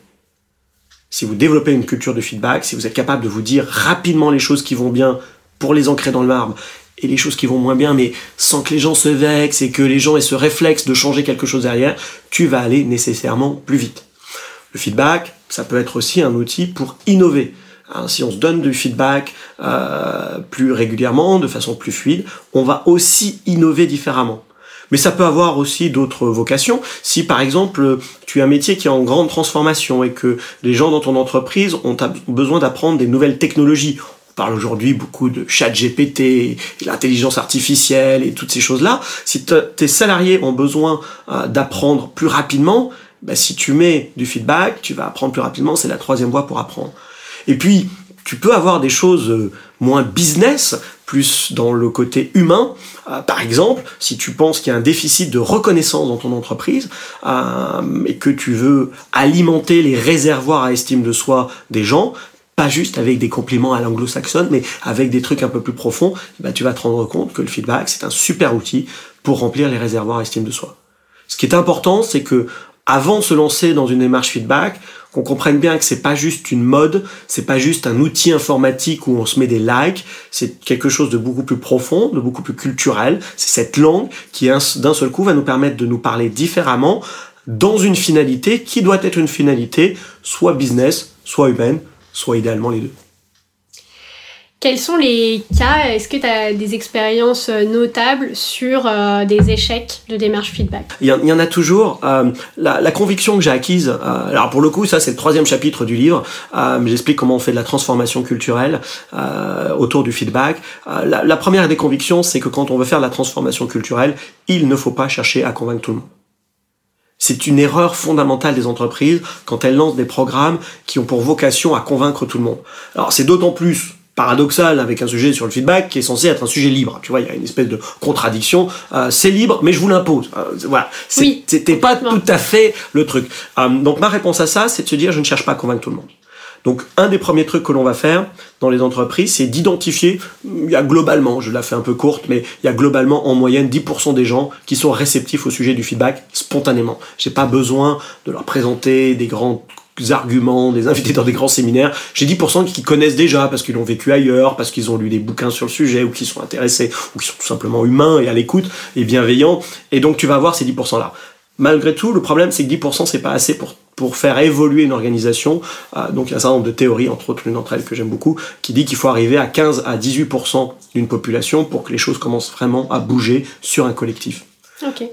Si vous développez une culture de feedback, si vous êtes capable de vous dire rapidement les choses qui vont bien pour les ancrer dans le marbre et les choses qui vont moins bien, mais sans que les gens se vexent et que les gens aient ce réflexe de changer quelque chose derrière, tu vas aller nécessairement plus vite. Le feedback, ça peut être aussi un outil pour innover. Hein, si on se donne du feedback euh, plus régulièrement, de façon plus fluide, on va aussi innover différemment. Mais ça peut avoir aussi d'autres vocations. Si par exemple tu as un métier qui est en grande transformation et que les gens dans ton entreprise ont besoin d'apprendre des nouvelles technologies, parle aujourd'hui beaucoup de chat GPT, l'intelligence artificielle et toutes ces choses-là. Si tes salariés ont besoin euh, d'apprendre plus rapidement, bah, si tu mets du feedback, tu vas apprendre plus rapidement. C'est la troisième voie pour apprendre. Et puis, tu peux avoir des choses euh, moins business, plus dans le côté humain. Euh, par exemple, si tu penses qu'il y a un déficit de reconnaissance dans ton entreprise et que tu veux alimenter les réservoirs à estime de soi des gens, pas juste avec des compliments à l'anglo-saxonne, mais avec des trucs un peu plus profonds, bah, tu vas te rendre compte que le feedback, c'est un super outil pour remplir les réservoirs estime de soi. Ce qui est important, c'est que avant de se lancer dans une démarche feedback, qu'on comprenne bien que c'est pas juste une mode, c'est pas juste un outil informatique où on se met des likes, c'est quelque chose de beaucoup plus profond, de beaucoup plus culturel. C'est cette langue qui d'un seul coup va nous permettre de nous parler différemment dans une finalité qui doit être une finalité soit business, soit humaine, soit idéalement les deux. Quels sont les cas Est-ce que tu as des expériences euh, notables sur euh, des échecs de démarche feedback? Il y, en, a toujours. Euh, la, conviction que j'ai acquise, alors pour le coup, ça c'est le troisième chapitre du livre, j'explique comment on fait de la transformation culturelle autour du feedback. La, la première des convictions, c'est que quand on veut faire de la transformation culturelle, il ne faut pas chercher à convaincre tout le monde. C'est une erreur fondamentale des entreprises quand elles lancent des programmes qui ont pour vocation à convaincre tout le monde. Alors c'est d'autant plus paradoxal avec un sujet sur le feedback qui est censé être un sujet libre. Tu vois, il y a une espèce de contradiction. Euh, c'est libre, mais je vous l'impose. Euh, voilà. C'était pas tout à fait le truc. Euh, donc ma réponse à ça, c'est de se dire, je ne cherche pas à convaincre tout le monde. Donc un des premiers trucs que l'on va faire dans les entreprises, c'est d'identifier, il y a globalement, je la fais un peu courte, mais il y a globalement en moyenne 10% des gens qui sont réceptifs au sujet du feedback spontanément. J'ai pas besoin de leur présenter des grands arguments, des invités dans des grands séminaires. J'ai 10% qui connaissent déjà parce qu'ils l'ont vécu ailleurs, parce qu'ils ont lu des bouquins sur le sujet, ou qui sont intéressés, ou qui sont tout simplement humains et à l'écoute et bienveillants. Et donc tu vas avoir ces 10% là. Malgré tout, le problème c'est que 10% c'est pas assez pour pour faire évoluer une organisation. Euh, donc il y a un certain nombre de théories, entre autres l'une d'entre elles que j'aime beaucoup, qui dit qu'il faut arriver à 15 à 18% d'une population pour que les choses commencent vraiment à bouger sur un collectif.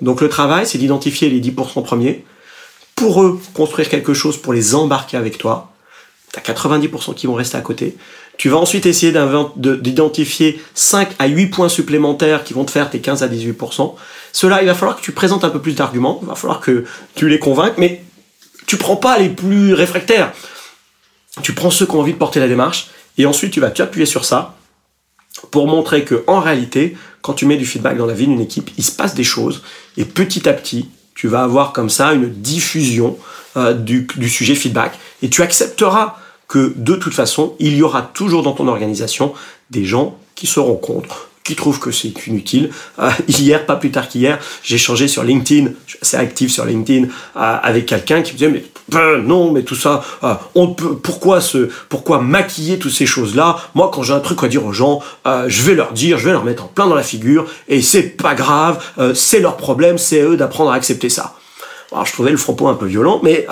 Donc le travail, c'est d'identifier les 10% premiers, pour eux construire quelque chose pour les embarquer avec toi. Tu as 90% qui vont rester à côté. Tu vas ensuite essayer d'identifier 5 à 8 points supplémentaires qui vont te faire tes 15 à 18%. Cela, il va falloir que tu présentes un peu plus d'arguments, il va falloir que tu les convainques, mais tu prends pas les plus réfractaires. Tu prends ceux qui ont envie de porter la démarche, et ensuite tu vas t'appuyer sur ça pour montrer que en réalité, quand tu mets du feedback dans la vie d'une équipe, il se passe des choses, et petit à petit, tu vas avoir comme ça une diffusion euh, du, sujet feedback et tu accepteras que de toute façon, il y aura toujours dans ton organisation des gens qui seront contre, qui trouvent que c'est inutile. Euh, hier, pas plus tard qu'hier, j'ai changé sur LinkedIn, je suis assez actif sur LinkedIn, euh, avec quelqu'un qui me disait mais ben, non, mais tout ça, euh, on peut, pourquoi se, pourquoi maquiller toutes ces choses-là? Moi, quand j'ai un truc à dire aux gens, je vais leur dire, je vais leur mettre en plein dans la figure, et c'est pas grave, c'est leur problème, c'est eux d'apprendre à accepter ça. Alors, je trouvais le propos un peu violent, mais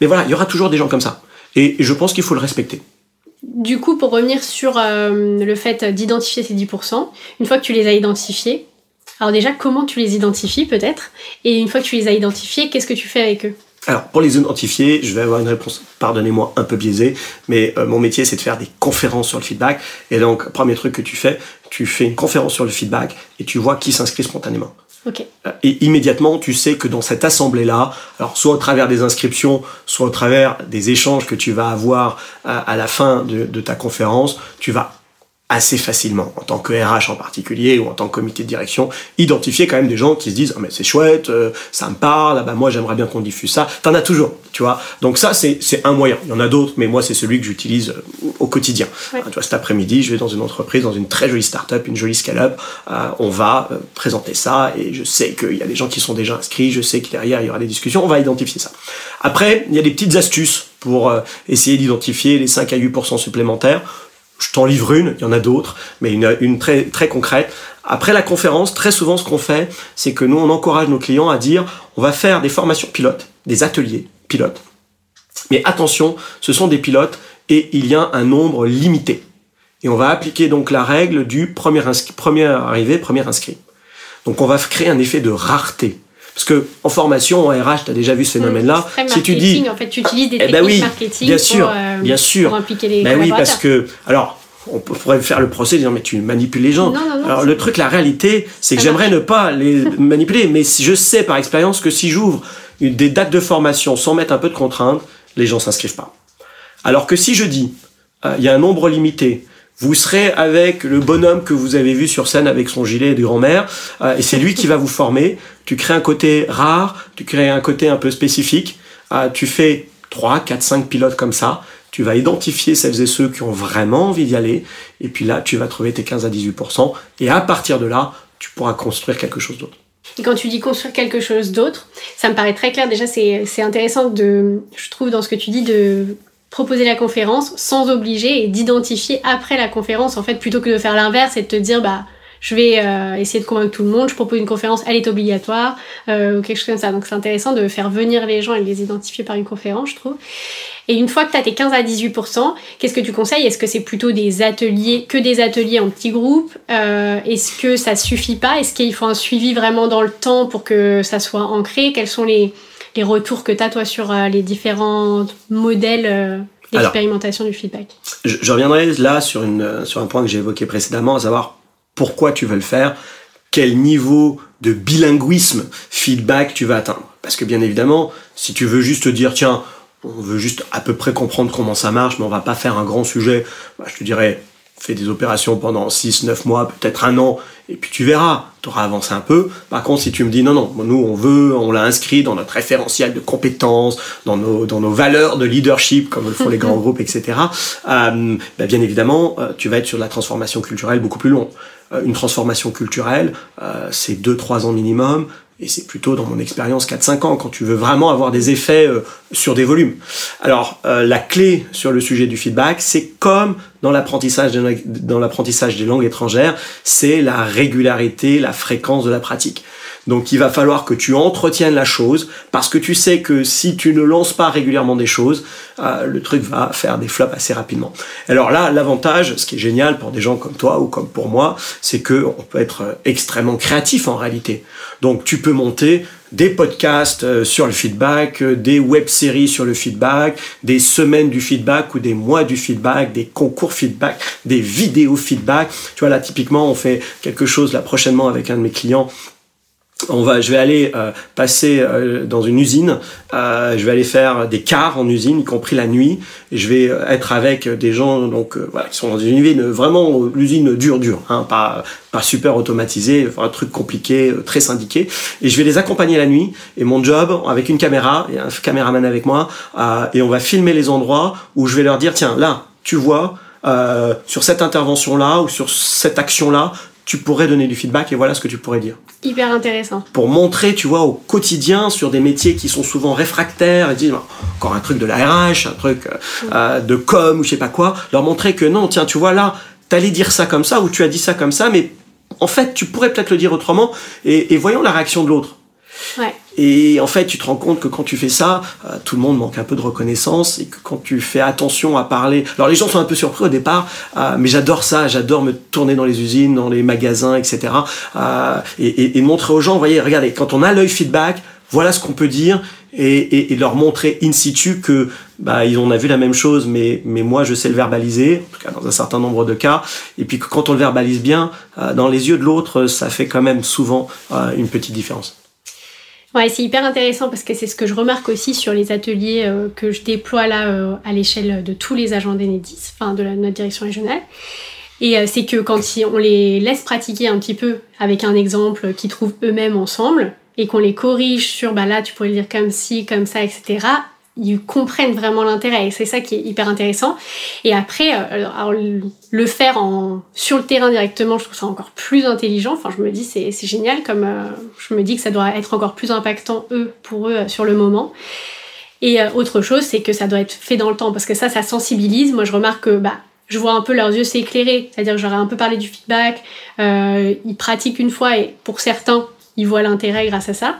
mais voilà, il y aura toujours des gens comme ça, et je pense qu'il faut le respecter. Du coup, pour revenir sur euh, le fait d'identifier ces 10%, une fois que tu les as identifiés, alors déjà, comment tu les identifies peut-être? Et une fois que tu les as identifiés, qu'est-ce que tu fais avec eux? Alors, pour les identifier, je vais avoir une réponse, pardonnez-moi, un peu biaisée, mais euh, mon métier, c'est de faire des conférences sur le feedback. Et donc, premier truc que tu fais, tu fais une conférence sur le feedback et tu vois qui s'inscrit spontanément. Et immédiatement, tu sais que dans cette assemblée-là, alors soit au travers des inscriptions, soit au travers des échanges que tu vas avoir euh, à, la fin de, ta conférence, tu vas assez facilement, en tant que RH en particulier, ou en tant que comité de direction, identifier quand même des gens qui se disent ah, mais c'est chouette, euh, ça me parle, ah, bah moi j'aimerais bien qu'on diffuse ça. T'en as toujours, tu vois. Donc ça c'est un moyen. Il y en a d'autres, mais moi c'est celui que j'utilise euh, au quotidien. Tu vois, cet après-midi, je vais dans une entreprise, dans une très jolie start-up, une jolie scale-up. Euh, on va présenter ça et je sais qu'il y a des gens qui sont déjà inscrits. Je sais que derrière il y aura des discussions. On va identifier ça. Après, il y a des petites astuces pour essayer d'identifier les 5 à 8% supplémentaires je t'en livre une, il y en a d'autres, mais une, une très, très concrète. Après la conférence, très souvent ce qu'on fait, c'est que nous, on encourage nos clients à dire, on va faire des formations pilotes, des ateliers pilotes. Mais attention, ce sont des pilotes et il y a un nombre limité. Et on va appliquer donc la règle du premier, premier arrivé, premier inscrit. Donc on va créer un effet de rareté. Parce que en formation, en RH, tu as déjà vu ce phénomène-là. si tu dis, en fait, tu utilises des eh ben techniques marketing bien sûr, pour, euh, bien sûr. impliquer les ben oui, parce que alors on pourrait faire le procès disant mais tu manipules les gens. Alors le truc, la réalité, c'est que j'aimerais ne pas les (laughs) manipuler, mais je sais par expérience que si j'ouvre des dates de formation sans mettre un peu de contraintes, les gens s'inscrivent pas. Alors que si je dis euh, il y a un nombre limité, vous serez avec le bonhomme que vous avez vu sur scène avec son gilet de grand-mère, euh, et c'est lui qui va vous former. Tu crées un côté rare, tu crées un côté un peu spécifique, euh, tu fais 3, 4, 5 pilotes comme ça, tu vas identifier celles et ceux qui ont vraiment envie d'y aller, et puis là, tu vas trouver tes 15 à 18%, et à partir de là, tu pourras construire quelque chose d'autre. Et quand tu dis construire quelque chose d'autre, ça me paraît très clair. Déjà, c'est intéressant de, je trouve, dans ce que tu dis, de proposer la conférence sans obliger et d'identifier après la conférence, en fait, plutôt que de faire l'inverse et de te dire, bah, je vais euh, essayer de convaincre tout le monde, je propose une conférence, elle est obligatoire, euh, ou quelque chose comme ça. Donc c'est intéressant de faire venir les gens et de les identifier par une conférence, je trouve. Et une fois que tu as tes 15 à 18%, qu'est-ce que tu conseilles? Est-ce que c'est plutôt des ateliers, que des ateliers en petits groupes? Euh, Est-ce que ça suffit pas? Est-ce qu'il faut un suivi vraiment dans le temps pour que ça soit ancré? Quels sont les, les retours que tu as toi sur les différents modèles d'expérimentation du feedback? Je, je, reviendrai là sur, une, sur un point que j'ai évoqué précédemment, à savoir pourquoi tu veux le faire, quel niveau de bilinguisme feedback tu vas atteindre. Parce que bien évidemment, si tu veux juste dire, tiens, on veut juste à peu près comprendre comment ça marche, mais on va pas faire un grand sujet, bah, je te dirais, fais des opérations pendant 6, 9 mois, peut-être un an, et puis tu verras, tu auras avancé un peu. Par contre, si tu me dis non, non, nous on veut, on l'a inscrit dans notre référentiel de compétences, dans nos, dans nos valeurs de leadership, comme le font les grands (laughs) groupes, etc., euh, bah, bien évidemment, euh, tu vas être sur de la transformation culturelle beaucoup plus longue. Euh, une transformation culturelle, euh, c'est 2-3 ans minimum, et c'est plutôt dans mon expérience 4-5 ans quand tu veux vraiment avoir des effets euh, sur des volumes. Alors la clé sur le sujet du feedback, c'est comme dans l'apprentissage dans l'apprentissage des langues étrangères, c'est la régularité, la fréquence de la pratique. Donc il va falloir que tu entretiennes la chose parce que tu sais que si tu ne lances pas régulièrement des choses, euh, le truc va faire des flops assez rapidement. Alors là, l'avantage, ce qui est génial pour des gens comme toi ou comme pour moi, c'est que on peut être extrêmement créatif en réalité. Donc tu peux monter des podcasts euh, sur le feedback, euh, des web-séries sur le feedback, des semaines du feedback ou des mois du feedback, des concours feedback, des vidéos feedback. Tu vois là typiquement on fait quelque chose là prochainement avec un de mes clients on va, je vais aller euh, passer euh, dans une usine, euh, je vais aller faire des quarts en usine, y compris la nuit. Et je vais être avec des gens donc qui sont dans une usine vraiment l'usine dure dure, hein, pas pas super automatisée, un truc compliqué, très syndiqué. Et je vais les accompagner la nuit. Et mon job, avec une caméra, a un caméraman avec moi, et on va filmer les endroits où je vais leur dire tiens là, tu vois. sur cette intervention là ou sur cette action là tu pourrais donner du feedback et voilà ce que tu pourrais dire. Hyper intéressant. Pour montrer, tu vois, au quotidien sur des métiers qui sont souvent réfractaires et dire encore un truc de la RH, un truc euh, euh, de com ou je sais pas quoi, leur montrer que non, tiens, tu vois là, t'allais dire ça comme ça ou tu as dit ça comme ça, mais en fait, tu pourrais peut-être le dire autrement et, et voyons la réaction de l'autre. Ouais. Et en fait, tu te rends compte que quand tu fais ça, euh, tout le monde manque un peu de reconnaissance et que quand tu fais attention à parler, alors les gens sont un peu surpris au départ, euh, mais j'adore ça, j'adore me tourner dans les usines, dans les magasins, etc. Euh, et, et, montrer aux gens, vous voyez, regardez, quand on a l'œil feedback, voilà ce qu'on peut dire et, et, leur montrer in situ que bah ils ont a vu la même chose mais mais moi je sais le verbaliser en tout cas dans un certain nombre de cas et puis que quand on le verbalise bien dans les yeux de l'autre ça fait quand même souvent une petite différence. Ouais, c'est hyper intéressant parce que c'est ce que je remarque aussi sur les ateliers euh, que je déploie là euh, à l'échelle de tous les agents d'Enedis, enfin de notre direction régionale. Et euh, c'est que quand on les laisse pratiquer un petit peu avec un exemple qu'ils trouvent eux-mêmes ensemble et qu'on les corrige sur bah là tu pourrais le dire comme ci, comme ça, etc ils comprennent vraiment l'intérêt c'est ça qui est hyper intéressant. Et après, euh, alors, le faire en, sur le terrain directement, je trouve ça encore plus intelligent. Enfin, je me dis c'est, génial comme euh, je me dis que ça doit être encore plus impactant eux pour eux euh, sur le moment. Et autre chose, c'est que ça doit être fait dans le temps parce que ça, ça sensibilise. Moi, je remarque que bah je vois un peu leurs yeux s'éclairer. C'est-à-dire que j'aurais un peu parlé du feedback. ils pratiquent une fois et pour certains, ils voient l'intérêt grâce à ça.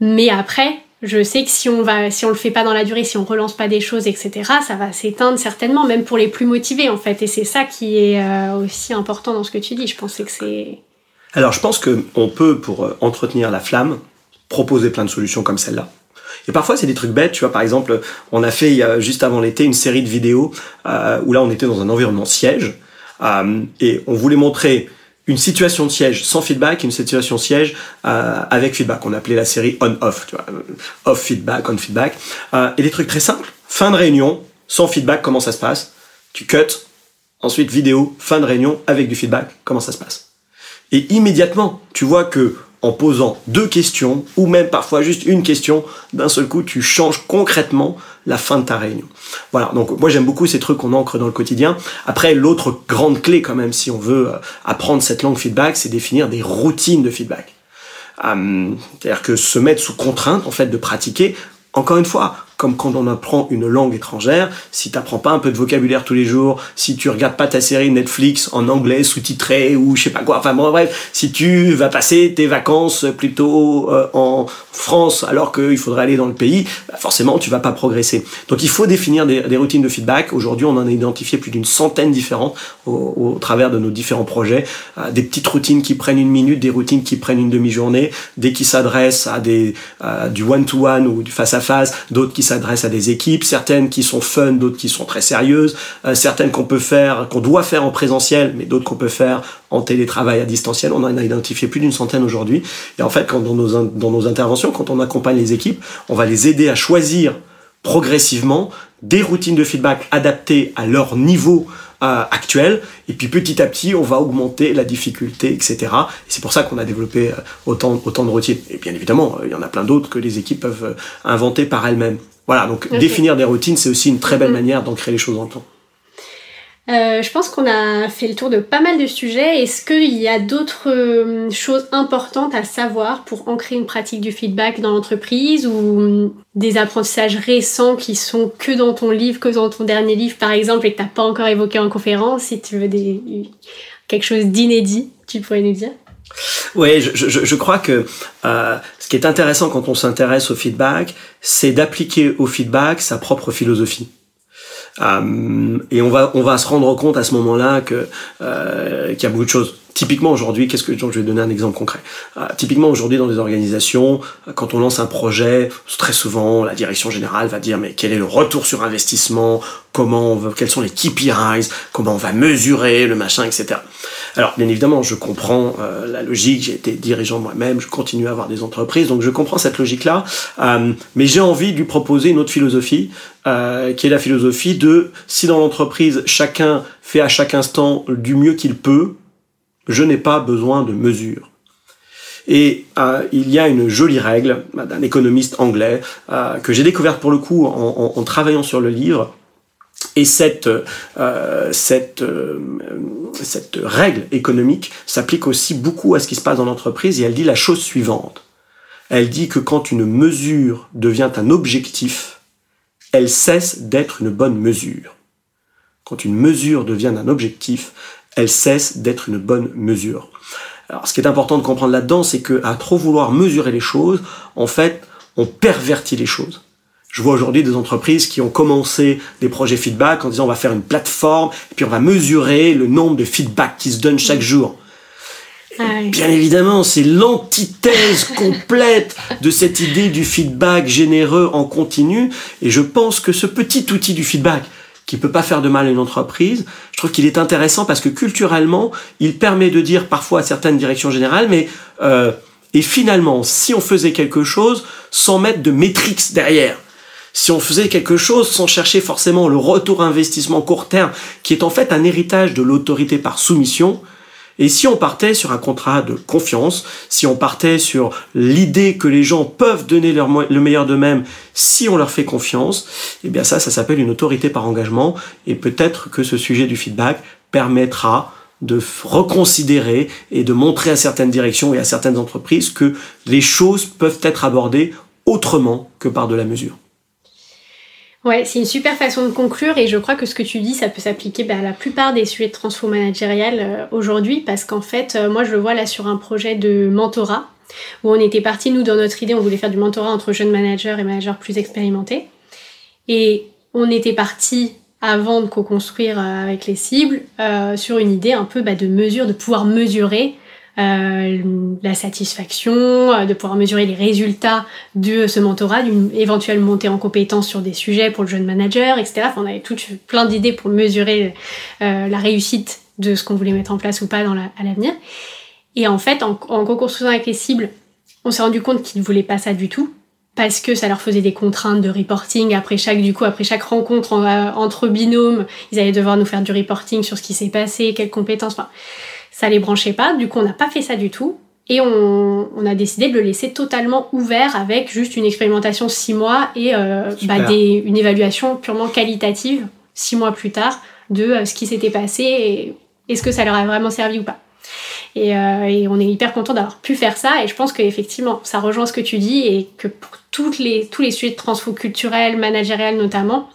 Mais après, je sais que si on va, si on le fait pas dans la durée, si on relance pas des choses, etc., ça va s'éteindre certainement, même pour les plus motivés en fait. Et c'est ça qui est euh, aussi important dans ce que tu dis. Je pensais que c'est. Alors je pense que on peut, pour euh, entretenir la flamme, proposer plein de solutions comme celle-là. Et parfois c'est des trucs bêtes, tu vois. Par exemple, on a fait juste avant l'été une série de vidéos euh, où là on était dans un environnement siège et on voulait montrer une situation de siège sans feedback, une situation de siège euh, avec feedback. On appelait la série on-off, vois, off feedback, on feedback. Euh, et des trucs très simples. Fin de réunion, sans feedback, comment ça se passe? Tu cut. Ensuite, vidéo, fin de réunion avec du feedback, comment ça se passe? Et immédiatement, tu vois que en posant deux questions, ou même parfois juste une question, d'un seul coup, tu changes concrètement la fin de ta réunion. Voilà, donc moi j'aime beaucoup ces trucs qu'on ancre dans le quotidien. Après, l'autre grande clé quand même, si on veut euh, apprendre cette langue feedback, c'est définir des routines de feedback. C'est-à-dire que se mettre sous contrainte, en fait, de pratiquer, encore une fois, comme quand on apprend une langue étrangère, si tu n'apprends pas un peu de vocabulaire tous les jours, si tu regardes pas ta série Netflix en anglais sous-titré ou je sais pas quoi, enfin bon bref, si tu vas passer tes vacances plutôt euh, en France alors qu'il faudrait aller dans le pays, bah forcément tu vas pas progresser. Donc il faut définir des, routines de feedback. Aujourd'hui on en a identifié plus d'une centaine différentes au, travers de nos différents projets. Euh, des petites routines qui prennent une minute, des routines qui prennent une demi-journée, des qui s'adressent à des du one-to-one ou du face-à-face, d'autres qui s'adresse à des équipes, certaines qui sont fun, d'autres qui sont très sérieuses, euh, certaines qu'on peut faire, qu'on doit faire en présentiel, mais d'autres qu'on peut faire en télétravail à distanciel. On en a identifié plus d'une centaine aujourd'hui. Et en fait, quand dans nos, dans nos interventions, quand on accompagne les équipes, on va les aider à choisir progressivement des routines de feedback adaptées à leur niveau euh, actuel. Et puis petit à petit, on va augmenter la difficulté, etc. Et c'est pour ça qu'on a développé euh, autant, autant de routines. Et bien évidemment, il y en a plein d'autres que les équipes peuvent inventer par elles-mêmes. Voilà, donc définir des routines, c'est aussi une très belle mm-hmm. manière d'ancrer les choses en temps. Euh, je pense qu'on a fait le tour de pas mal de sujets. Est-ce qu'il y a d'autres euh, choses importantes à savoir pour ancrer une pratique du feedback dans l'entreprise ou mm, des apprentissages récents qui sont que dans ton livre, que dans ton dernier livre par exemple et que tu n'as pas encore évoqué en conférence? Si tu veux des... quelque chose d'inédit, tu pourrais nous dire oui, je, je, je, crois que euh, ce qui est intéressant quand on s'intéresse au feedback, c'est d'appliquer au feedback sa propre philosophie. Euh, et on va on va se rendre compte à ce moment-là que euh, qu'il y a beaucoup de choses. Typiquement aujourd'hui, qu'est-ce que je vais donner un exemple concret. Euh, typiquement aujourd'hui dans des organisations, quand on lance un projet, très souvent la direction générale va dire mais quel est le retour sur investissement, comment on va, quels sont les KPIs, comment on va mesurer le machin, etc. Alors bien évidemment, je comprends euh, la logique. J'ai été dirigeant moi-même, je continue à avoir des entreprises, donc je comprends cette logique-là. Euh, mais j'ai envie de lui proposer une autre philosophie, euh, qui est la philosophie de si dans l'entreprise chacun fait à chaque instant du mieux qu'il peut, je n'ai pas besoin de mesures. Et euh, il y a une jolie règle d'un économiste anglais euh, que j'ai découverte pour le coup en, travaillant sur le livre. Et cette, euh, cette, euh, cette règle économique s'applique aussi beaucoup à ce qui se passe dans l'entreprise et elle dit la chose suivante. Elle dit que quand une mesure devient un objectif, elle cesse d'être une bonne mesure. Quand une mesure devient un objectif, elle cesse d'être une bonne mesure. Alors, ce qui est important de comprendre là-dedans, c'est que à trop vouloir mesurer les choses, en fait, on pervertit les choses. Je vois aujourd'hui des entreprises qui ont commencé des projets feedback en disant on va faire une plateforme et puis on va mesurer le nombre de feedbacks qui se donnent chaque jour. Ah Bien évidemment, c'est l'antithèse complète de cette idée du feedback généreux en continu. Et je pense que ce petit outil du feedback, qui peut pas faire de mal à une entreprise. Je trouve qu'il est intéressant parce que culturellement, il permet de dire parfois à certaines directions générales, mais euh, et finalement, si on faisait quelque chose sans mettre de métriques derrière, si on faisait quelque chose sans chercher forcément le retour investissement court terme, qui est en fait un héritage de l'autorité par soumission, et si on partait sur un contrat de confiance, si on partait sur l'idée que les gens peuvent donner leur, le meilleur d'eux-mêmes si on leur fait confiance, eh bien ça, ça s'appelle une autorité par engagement. Et peut-être que ce sujet du feedback permettra de reconsidérer et de montrer à certaines directions et à certaines entreprises que les choses peuvent être abordées autrement que par de la mesure. Ouais, c'est une super façon de conclure et je crois que ce que tu dis, ça peut s'appliquer bah, à la plupart des sujets de transfo managérial euh, aujourd'hui parce qu'en fait, euh, moi je le vois là sur un projet de mentorat où on était parti, nous, dans notre idée, on voulait faire du mentorat entre jeunes managers et managers plus expérimentés. Et on était parti avant de co-construire euh, avec les cibles sur une idée un peu bah, de mesure, de pouvoir mesurer la satisfaction, euh, de pouvoir mesurer les résultats de ce mentorat, d'une éventuelle montée en compétence sur des sujets pour le jeune manager, etc. on avait toutes plein d'idées pour mesurer euh, la réussite de ce qu'on voulait mettre en place ou pas à l'avenir. Et en fait, en, en co-construisant avec les cibles, on s'est rendu compte qu'ils ne voulaient pas ça du tout parce que ça leur faisait des contraintes de reporting après chaque du coup après chaque rencontre entre binômes ils allaient devoir nous faire du reporting sur ce qui s'est passé quelles compétences ça les branchait pas, du coup on n'a pas fait ça du tout. Et on, a décidé de le laisser totalement ouvert avec juste une expérimentation six mois et euh, bah, des, une évaluation purement qualitative six mois plus tard de euh, ce qui s'était passé et est-ce que ça leur a vraiment servi ou pas. Et, et on est hyper content d'avoir pu faire ça. Et je pense qu'effectivement, ça rejoint ce que tu dis et que pour toutes les, tous les sujets de transfo culturel, managériel notamment,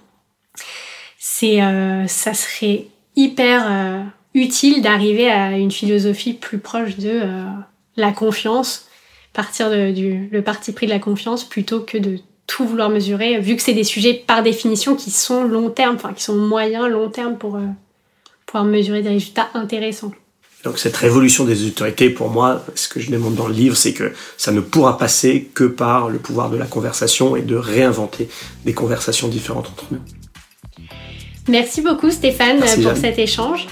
c'est, ça serait hyper utile d'arriver à une philosophie plus proche de la confiance, partir de, du le parti pris de la confiance plutôt que de tout vouloir mesurer, vu que c'est des sujets par définition qui sont long terme, enfin qui sont moyens, long terme pour euh, pouvoir mesurer des résultats intéressants. Donc cette révolution des autorités, pour moi, ce que je demande dans le livre, c'est que ça ne pourra passer que par le pouvoir de la conversation et de réinventer des conversations différentes entre nous. Merci beaucoup Stéphane pour cet échange.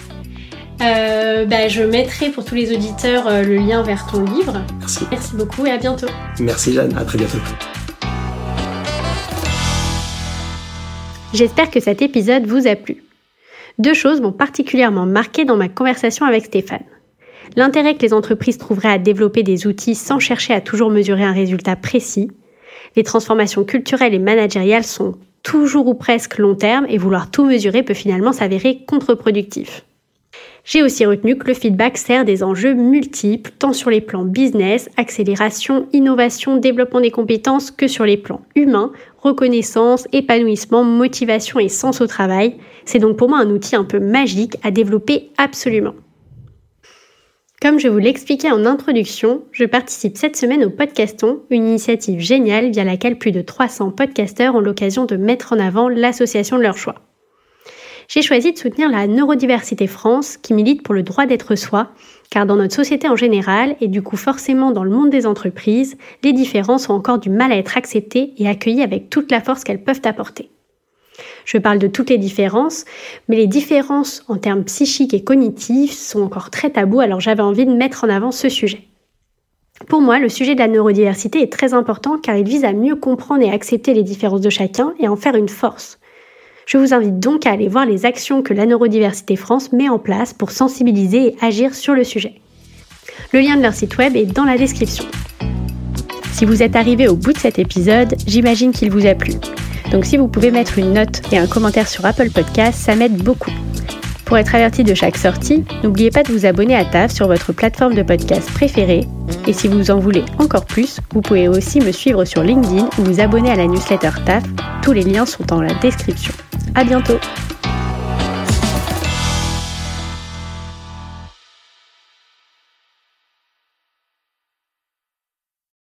Euh, bah, je mettrai pour tous les auditeurs euh, le lien vers ton livre. Merci. Merci beaucoup et à bientôt. Merci Jeanne, à très bientôt. J'espère que cet épisode vous a plu. Deux choses m'ont particulièrement marqué dans ma conversation avec Stéphane. L'intérêt que les entreprises trouveraient à développer des outils sans chercher à toujours mesurer un résultat précis. Les transformations culturelles et managériales sont toujours ou presque long terme et vouloir tout mesurer peut finalement s'avérer contre-productif. J'ai aussi retenu que le feedback sert des enjeux multiples, tant sur les plans business, accélération, innovation, développement des compétences, que sur les plans humains, reconnaissance, épanouissement, motivation et sens au travail. C'est donc pour moi un outil un peu magique à développer absolument. Comme je vous l'expliquais en introduction, je participe cette semaine au Podcaston, une initiative géniale via laquelle plus de 300 podcasteurs ont l'occasion de mettre en avant l'association de leur choix j'ai choisi de soutenir la Neurodiversité France qui milite pour le droit d'être soi, car dans notre société en général, et du coup forcément dans le monde des entreprises, les différences ont encore du mal à être acceptées et accueillies avec toute la force qu'elles peuvent apporter. Je parle de toutes les différences, mais les différences en termes psychiques et cognitifs sont encore très tabous, alors j'avais envie de mettre en avant ce sujet. Pour moi, le sujet de la neurodiversité est très important car il vise à mieux comprendre et accepter les différences de chacun et en faire une force. Je vous invite donc à aller voir les actions que la Neurodiversité France met en place pour sensibiliser et agir sur le sujet. Le lien de leur site web est dans la description. Si vous êtes arrivé au bout de cet épisode, j'imagine qu'il vous a plu. Donc si vous pouvez mettre une note et un commentaire sur Apple Podcast, ça m'aide beaucoup. Pour être averti de chaque sortie, n'oubliez pas de vous abonner à TAF sur votre plateforme de podcast préférée. Et si vous en voulez encore plus, vous pouvez aussi me suivre sur LinkedIn ou vous abonner à la newsletter TAF. Tous les liens sont dans la description. À bientôt.